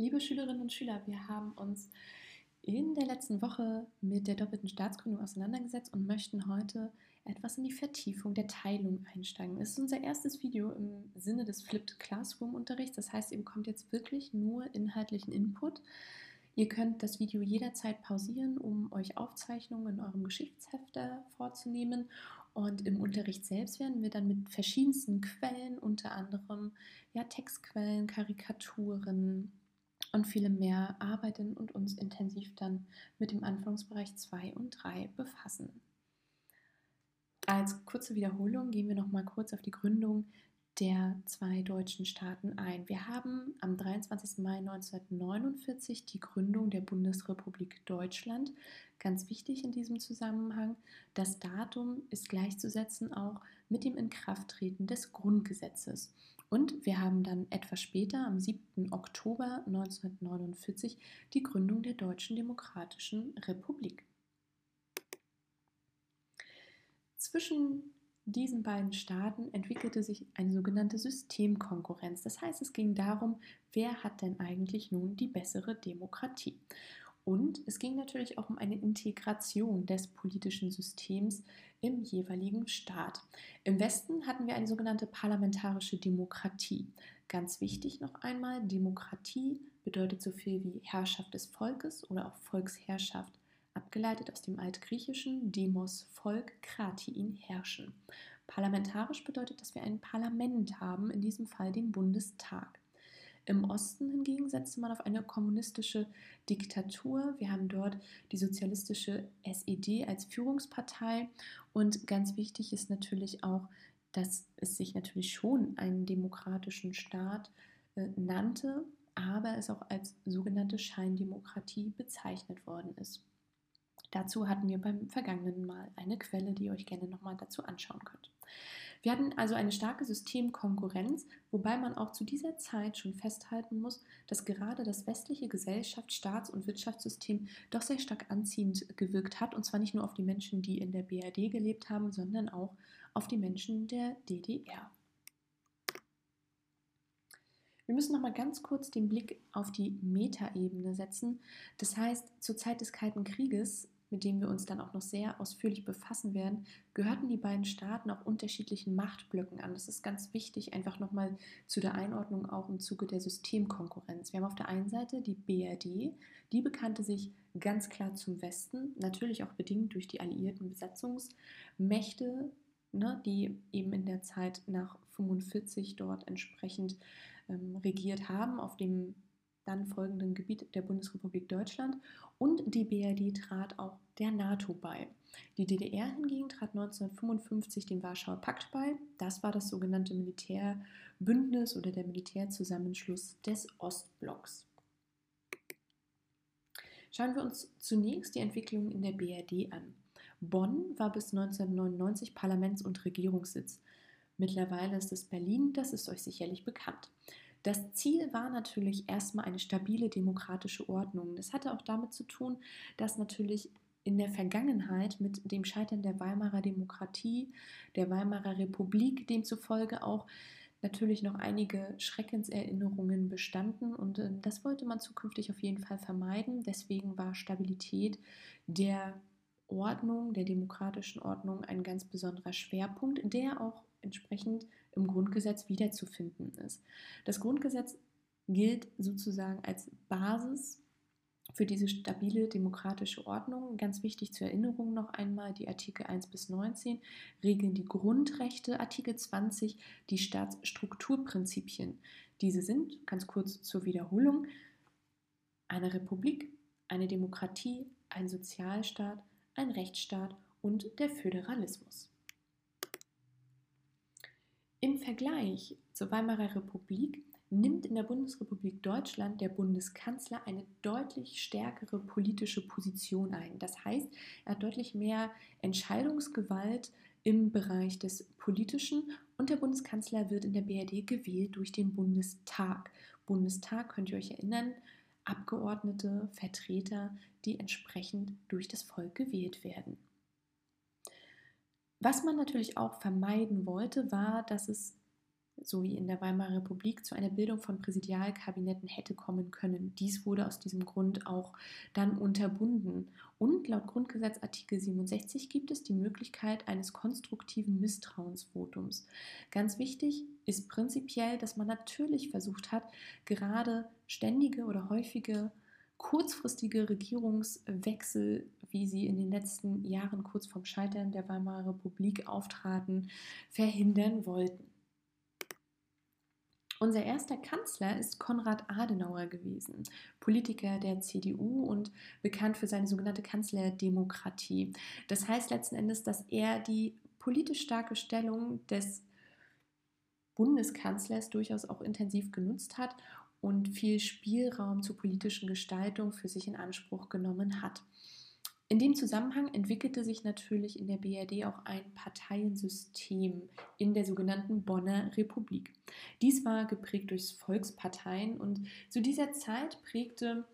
Liebe Schülerinnen und Schüler, wir haben uns in der letzten Woche mit der doppelten Staatsgründung auseinandergesetzt und möchten heute etwas in die Vertiefung der Teilung einsteigen. Es ist unser erstes Video im Sinne des Flipped Classroom Unterrichts. Das heißt, ihr bekommt jetzt wirklich nur inhaltlichen Input. Ihr könnt das Video jederzeit pausieren, um euch Aufzeichnungen in eurem Geschichtshefter vorzunehmen. Und im Unterricht selbst werden wir dann mit verschiedensten Quellen, unter anderem ja, Textquellen, Karikaturen, und viele mehr arbeiten und uns intensiv dann mit dem Anforderungsbereich 2 und 3 befassen. Als kurze Wiederholung gehen wir noch mal kurz auf die Gründung der zwei deutschen Staaten ein. Wir haben am 23. Mai 1949 die Gründung der Bundesrepublik Deutschland. Ganz wichtig in diesem Zusammenhang, das Datum ist gleichzusetzen auch mit dem Inkrafttreten des Grundgesetzes. Und wir haben dann etwas später, am 7. Oktober 1949, die Gründung der Deutschen Demokratischen Republik. Zwischen diesen beiden Staaten entwickelte sich eine sogenannte Systemkonkurrenz. Das heißt, es ging darum, wer hat denn eigentlich nun die bessere Demokratie. Und es ging natürlich auch um eine Integration des politischen Systems im jeweiligen Staat. Im Westen hatten wir eine sogenannte parlamentarische Demokratie. Ganz wichtig noch einmal, Demokratie bedeutet so viel wie Herrschaft des Volkes oder auch Volksherrschaft, abgeleitet aus dem altgriechischen Demos Volk, Kratiin herrschen. Parlamentarisch bedeutet, dass wir ein Parlament haben, in diesem Fall den Bundestag. Im Osten hingegen setzte man auf eine kommunistische Diktatur. Wir haben dort die sozialistische SED als Führungspartei und ganz wichtig ist natürlich auch, dass es sich natürlich schon einen demokratischen Staat äh, nannte, aber es auch als sogenannte Scheindemokratie bezeichnet worden ist. Dazu hatten wir beim vergangenen Mal eine Quelle, die ihr euch gerne nochmal dazu anschauen könnt. Wir hatten also eine starke Systemkonkurrenz, wobei man auch zu dieser Zeit schon festhalten muss, dass gerade das westliche Gesellschafts-, Staats- und Wirtschaftssystem doch sehr stark anziehend gewirkt hat, und zwar nicht nur auf die Menschen, die in der BRD gelebt haben, sondern auch auf die Menschen der DDR. Wir müssen noch mal ganz kurz den Blick auf die Metaebene setzen. Das heißt, zur Zeit des Kalten Krieges mit dem wir uns dann auch noch sehr ausführlich befassen werden, gehörten die beiden Staaten auch unterschiedlichen Machtblöcken an. Das ist ganz wichtig, einfach nochmal zu der Einordnung auch im Zuge der Systemkonkurrenz. Wir haben auf der einen Seite die BRD, die bekannte sich ganz klar zum Westen, natürlich auch bedingt durch die alliierten Besatzungsmächte, ne, die eben in der Zeit nach 1945 dort entsprechend ähm, regiert haben, auf dem dann folgenden Gebiet der Bundesrepublik Deutschland und die BRD trat auch der NATO bei. Die DDR hingegen trat 1955 dem Warschauer Pakt bei. Das war das sogenannte Militärbündnis oder der Militärzusammenschluss des Ostblocks. Schauen wir uns zunächst die Entwicklung in der BRD an. Bonn war bis 1999 Parlaments- und Regierungssitz. Mittlerweile ist es Berlin, das ist euch sicherlich bekannt. Das Ziel war natürlich erstmal eine stabile demokratische Ordnung. Das hatte auch damit zu tun, dass natürlich in der Vergangenheit mit dem Scheitern der Weimarer Demokratie, der Weimarer Republik demzufolge auch natürlich noch einige Schreckenserinnerungen bestanden und äh, das wollte man zukünftig auf jeden Fall vermeiden. Deswegen war Stabilität der Ordnung, der demokratischen Ordnung ein ganz besonderer Schwerpunkt, der auch entsprechend im Grundgesetz wiederzufinden ist. Das Grundgesetz gilt sozusagen als Basis für diese stabile demokratische Ordnung. Ganz wichtig zur Erinnerung noch einmal, die Artikel 1 bis 19 regeln die Grundrechte, Artikel 20 die Staatsstrukturprinzipien. Diese sind, ganz kurz zur Wiederholung, eine Republik, eine Demokratie, ein Sozialstaat, ein Rechtsstaat und der Föderalismus. Im Vergleich zur Weimarer Republik nimmt in der Bundesrepublik Deutschland der Bundeskanzler eine deutlich stärkere politische Position ein. Das heißt, er hat deutlich mehr Entscheidungsgewalt im Bereich des Politischen und der Bundeskanzler wird in der BRD gewählt durch den Bundestag. Bundestag, könnt ihr euch erinnern, Abgeordnete, Vertreter, die entsprechend durch das Volk gewählt werden. Was man natürlich auch vermeiden wollte, war, dass es so wie in der Weimarer Republik, zu einer Bildung von Präsidialkabinetten hätte kommen können. Dies wurde aus diesem Grund auch dann unterbunden. Und laut Grundgesetz Artikel 67 gibt es die Möglichkeit eines konstruktiven Misstrauensvotums. Ganz wichtig ist prinzipiell, dass man natürlich versucht hat, gerade ständige oder häufige kurzfristige Regierungswechsel, wie sie in den letzten Jahren kurz vorm Scheitern der Weimarer Republik auftraten, verhindern wollten. Unser erster Kanzler ist Konrad Adenauer gewesen, Politiker der CDU und bekannt für seine sogenannte Kanzlerdemokratie. Das heißt letzten Endes, dass er die politisch starke Stellung des Bundeskanzlers durchaus auch intensiv genutzt hat und viel Spielraum zur politischen Gestaltung für sich in Anspruch genommen hat. In dem Zusammenhang entwickelte sich natürlich in der BRD auch ein Parteiensystem in der sogenannten Bonner Republik. Dies war geprägt durch Volksparteien und zu dieser Zeit prägte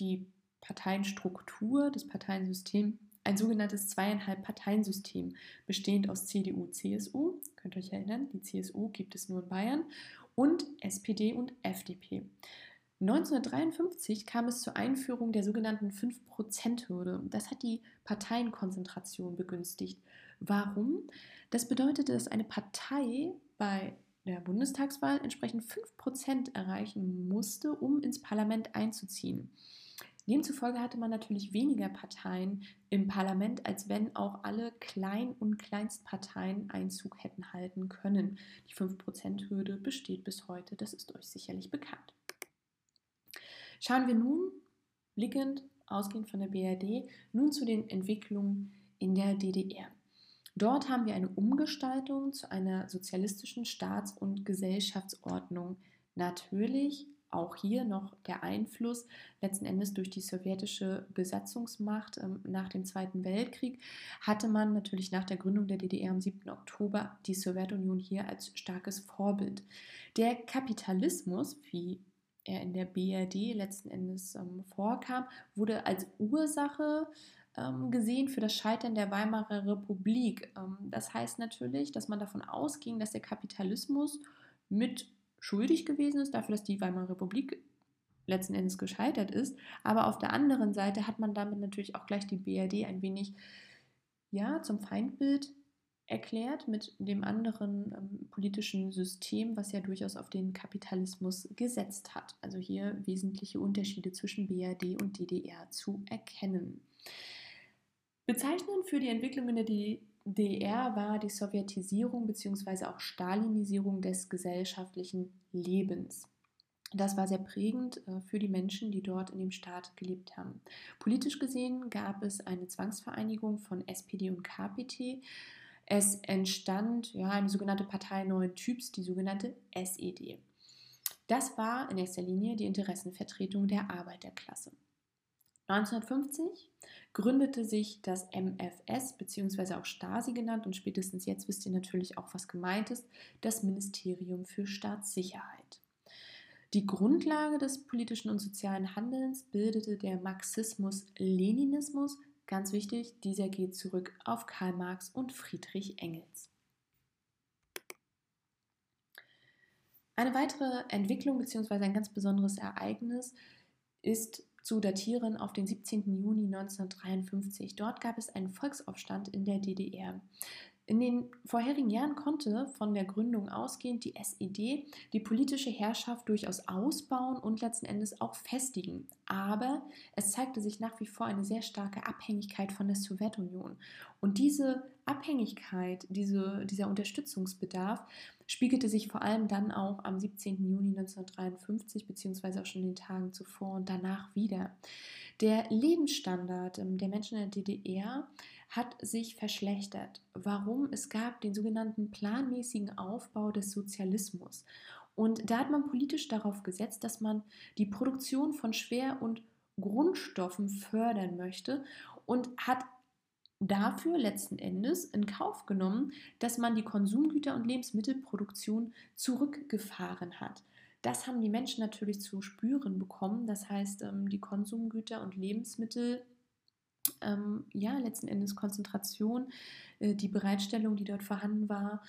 die Parteienstruktur, das Parteiensystem, ein sogenanntes zweieinhalb Parteiensystem, bestehend aus CDU, CSU, könnt ihr euch erinnern, die CSU gibt es nur in Bayern, und SPD und FDP. 1953 kam es zur Einführung der sogenannten 5%-Hürde. Das hat die Parteienkonzentration begünstigt. Warum? Das bedeutete, dass eine Partei bei der Bundestagswahl entsprechend 5% erreichen musste, um ins Parlament einzuziehen. Demzufolge hatte man natürlich weniger Parteien im Parlament, als wenn auch alle Klein- und Kleinstparteien Einzug hätten halten können. Die 5%-Hürde besteht bis heute, das ist euch sicherlich bekannt. Schauen wir nun, blickend, ausgehend von der BRD, nun zu den Entwicklungen in der DDR. Dort haben wir eine Umgestaltung zu einer sozialistischen Staats- und Gesellschaftsordnung. Natürlich auch hier noch der Einfluss letzten Endes durch die sowjetische Besatzungsmacht ähm, nach dem Zweiten Weltkrieg hatte man natürlich nach der Gründung der DDR am 7. Oktober die Sowjetunion hier als starkes Vorbild. Der Kapitalismus, wie er in der BRD letzten Endes ähm, vorkam, wurde als Ursache ähm, gesehen für das Scheitern der Weimarer Republik. Das heißt natürlich, dass man davon ausging, dass der Kapitalismus mit schuldig gewesen ist dafür, dass die Weimarer Republik letzten Endes gescheitert ist. Aber auf der anderen Seite hat man damit natürlich auch gleich die BRD ein wenig ja, zum Feindbild erklärt mit dem anderen ähm, politischen System, was ja durchaus auf den Kapitalismus gesetzt hat. Also hier wesentliche Unterschiede zwischen BRD und DDR zu erkennen. Bezeichnend für die Entwicklung in der DDR war die Sowjetisierung bzw. auch Stalinisierung des gesellschaftlichen Lebens. Das war sehr prägend äh, für die Menschen, die dort in dem Staat gelebt haben. Politisch gesehen gab es eine Zwangsvereinigung von SPD und KPT es entstand ja, eine sogenannte Partei neuen Typs, die sogenannte SED. Das war in erster Linie die Interessenvertretung der Arbeiterklasse. 1950 gründete sich das MFS bzw. auch Stasi genannt und spätestens jetzt wisst ihr natürlich auch, was gemeint ist, das Ministerium für Staatssicherheit. Die Grundlage des politischen und sozialen Handelns bildete der Marxismus-Leninismus Ganz wichtig, dieser geht zurück auf Karl Marx und Friedrich Engels. Eine weitere Entwicklung bzw. ein ganz besonderes Ereignis ist zu datieren auf den 17. Juni 1953. Dort gab es einen Volksaufstand in der DDR. In den vorherigen Jahren konnte von der Gründung ausgehend die SED die politische Herrschaft durchaus ausbauen und letzten Endes auch festigen. Aber es zeigte sich nach wie vor eine sehr starke Abhängigkeit von der Sowjetunion. Und diese Abhängigkeit, diese, dieser Unterstützungsbedarf spiegelte sich vor allem dann auch am 17. Juni 1953 beziehungsweise auch schon in den Tagen zuvor und danach wieder. Der Lebensstandard ähm, der Menschen in der DDR hat sich verschlechtert. Warum? Es gab den sogenannten planmäßigen Aufbau des Sozialismus. Und da hat man politisch darauf gesetzt, dass man die Produktion von Schwer- und Grundstoffen fördern möchte und hat dafür letzten Endes in Kauf genommen, dass man die Konsumgüter- und Lebensmittelproduktion zurückgefahren hat. Das haben die Menschen natürlich zu spüren bekommen. Das heißt, ähm, die Konsumgüter und Lebensmittel ähm, ja, letzten Endes Konzentration, äh, die Bereitstellung, die dort vorhanden war,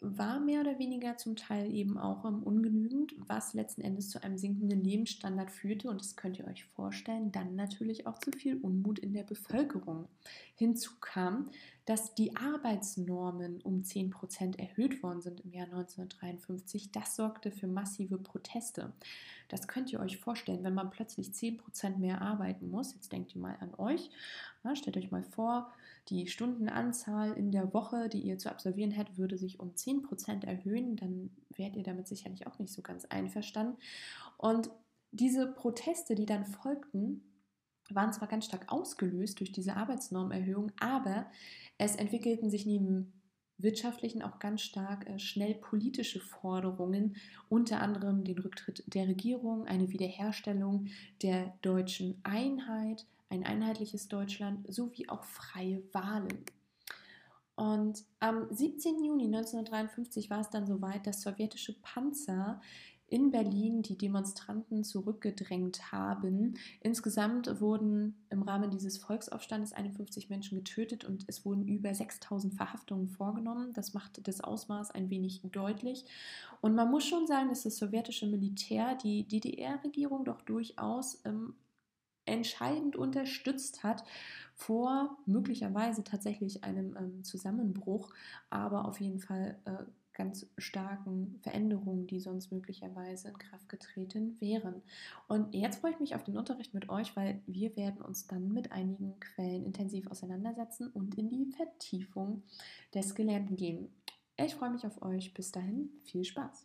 war mehr oder weniger zum Teil eben auch ähm, ungenügend, was letzten Endes zu einem sinkenden Lebensstandard führte. Und das könnt ihr euch vorstellen, dann natürlich auch zu viel Unmut in der Bevölkerung. Hinzu kam, dass die Arbeitsnormen um 10 Prozent erhöht worden sind im Jahr 1953. Das sorgte für massive Proteste. Das könnt ihr euch vorstellen, wenn man plötzlich 10 Prozent mehr arbeiten muss. Jetzt denkt ihr mal an euch. Ja, stellt euch mal vor, die Stundenanzahl in der Woche, die ihr zu absolvieren hättet, würde sich um 10% erhöhen. Dann wärt ihr damit sicherlich auch nicht so ganz einverstanden. Und diese Proteste, die dann folgten, waren zwar ganz stark ausgelöst durch diese Arbeitsnormerhöhung, aber es entwickelten sich neben wirtschaftlichen auch ganz stark äh, schnell politische Forderungen, unter anderem den Rücktritt der Regierung, eine Wiederherstellung der deutschen Einheit, ein einheitliches Deutschland sowie auch freie Wahlen. Und am 17. Juni 1953 war es dann soweit, dass sowjetische Panzer in Berlin die Demonstranten zurückgedrängt haben. Insgesamt wurden im Rahmen dieses Volksaufstandes 51 Menschen getötet und es wurden über 6000 Verhaftungen vorgenommen. Das macht das Ausmaß ein wenig deutlich. Und man muss schon sagen, dass das sowjetische Militär die DDR-Regierung doch durchaus ähm, entscheidend unterstützt hat vor möglicherweise tatsächlich einem ähm, Zusammenbruch, aber auf jeden Fall äh, ganz starken Veränderungen, die sonst möglicherweise in Kraft getreten wären. Und jetzt freue ich mich auf den Unterricht mit euch, weil wir werden uns dann mit einigen Quellen intensiv auseinandersetzen und in die Vertiefung des Gelernten gehen. Ich freue mich auf euch. Bis dahin, viel Spaß.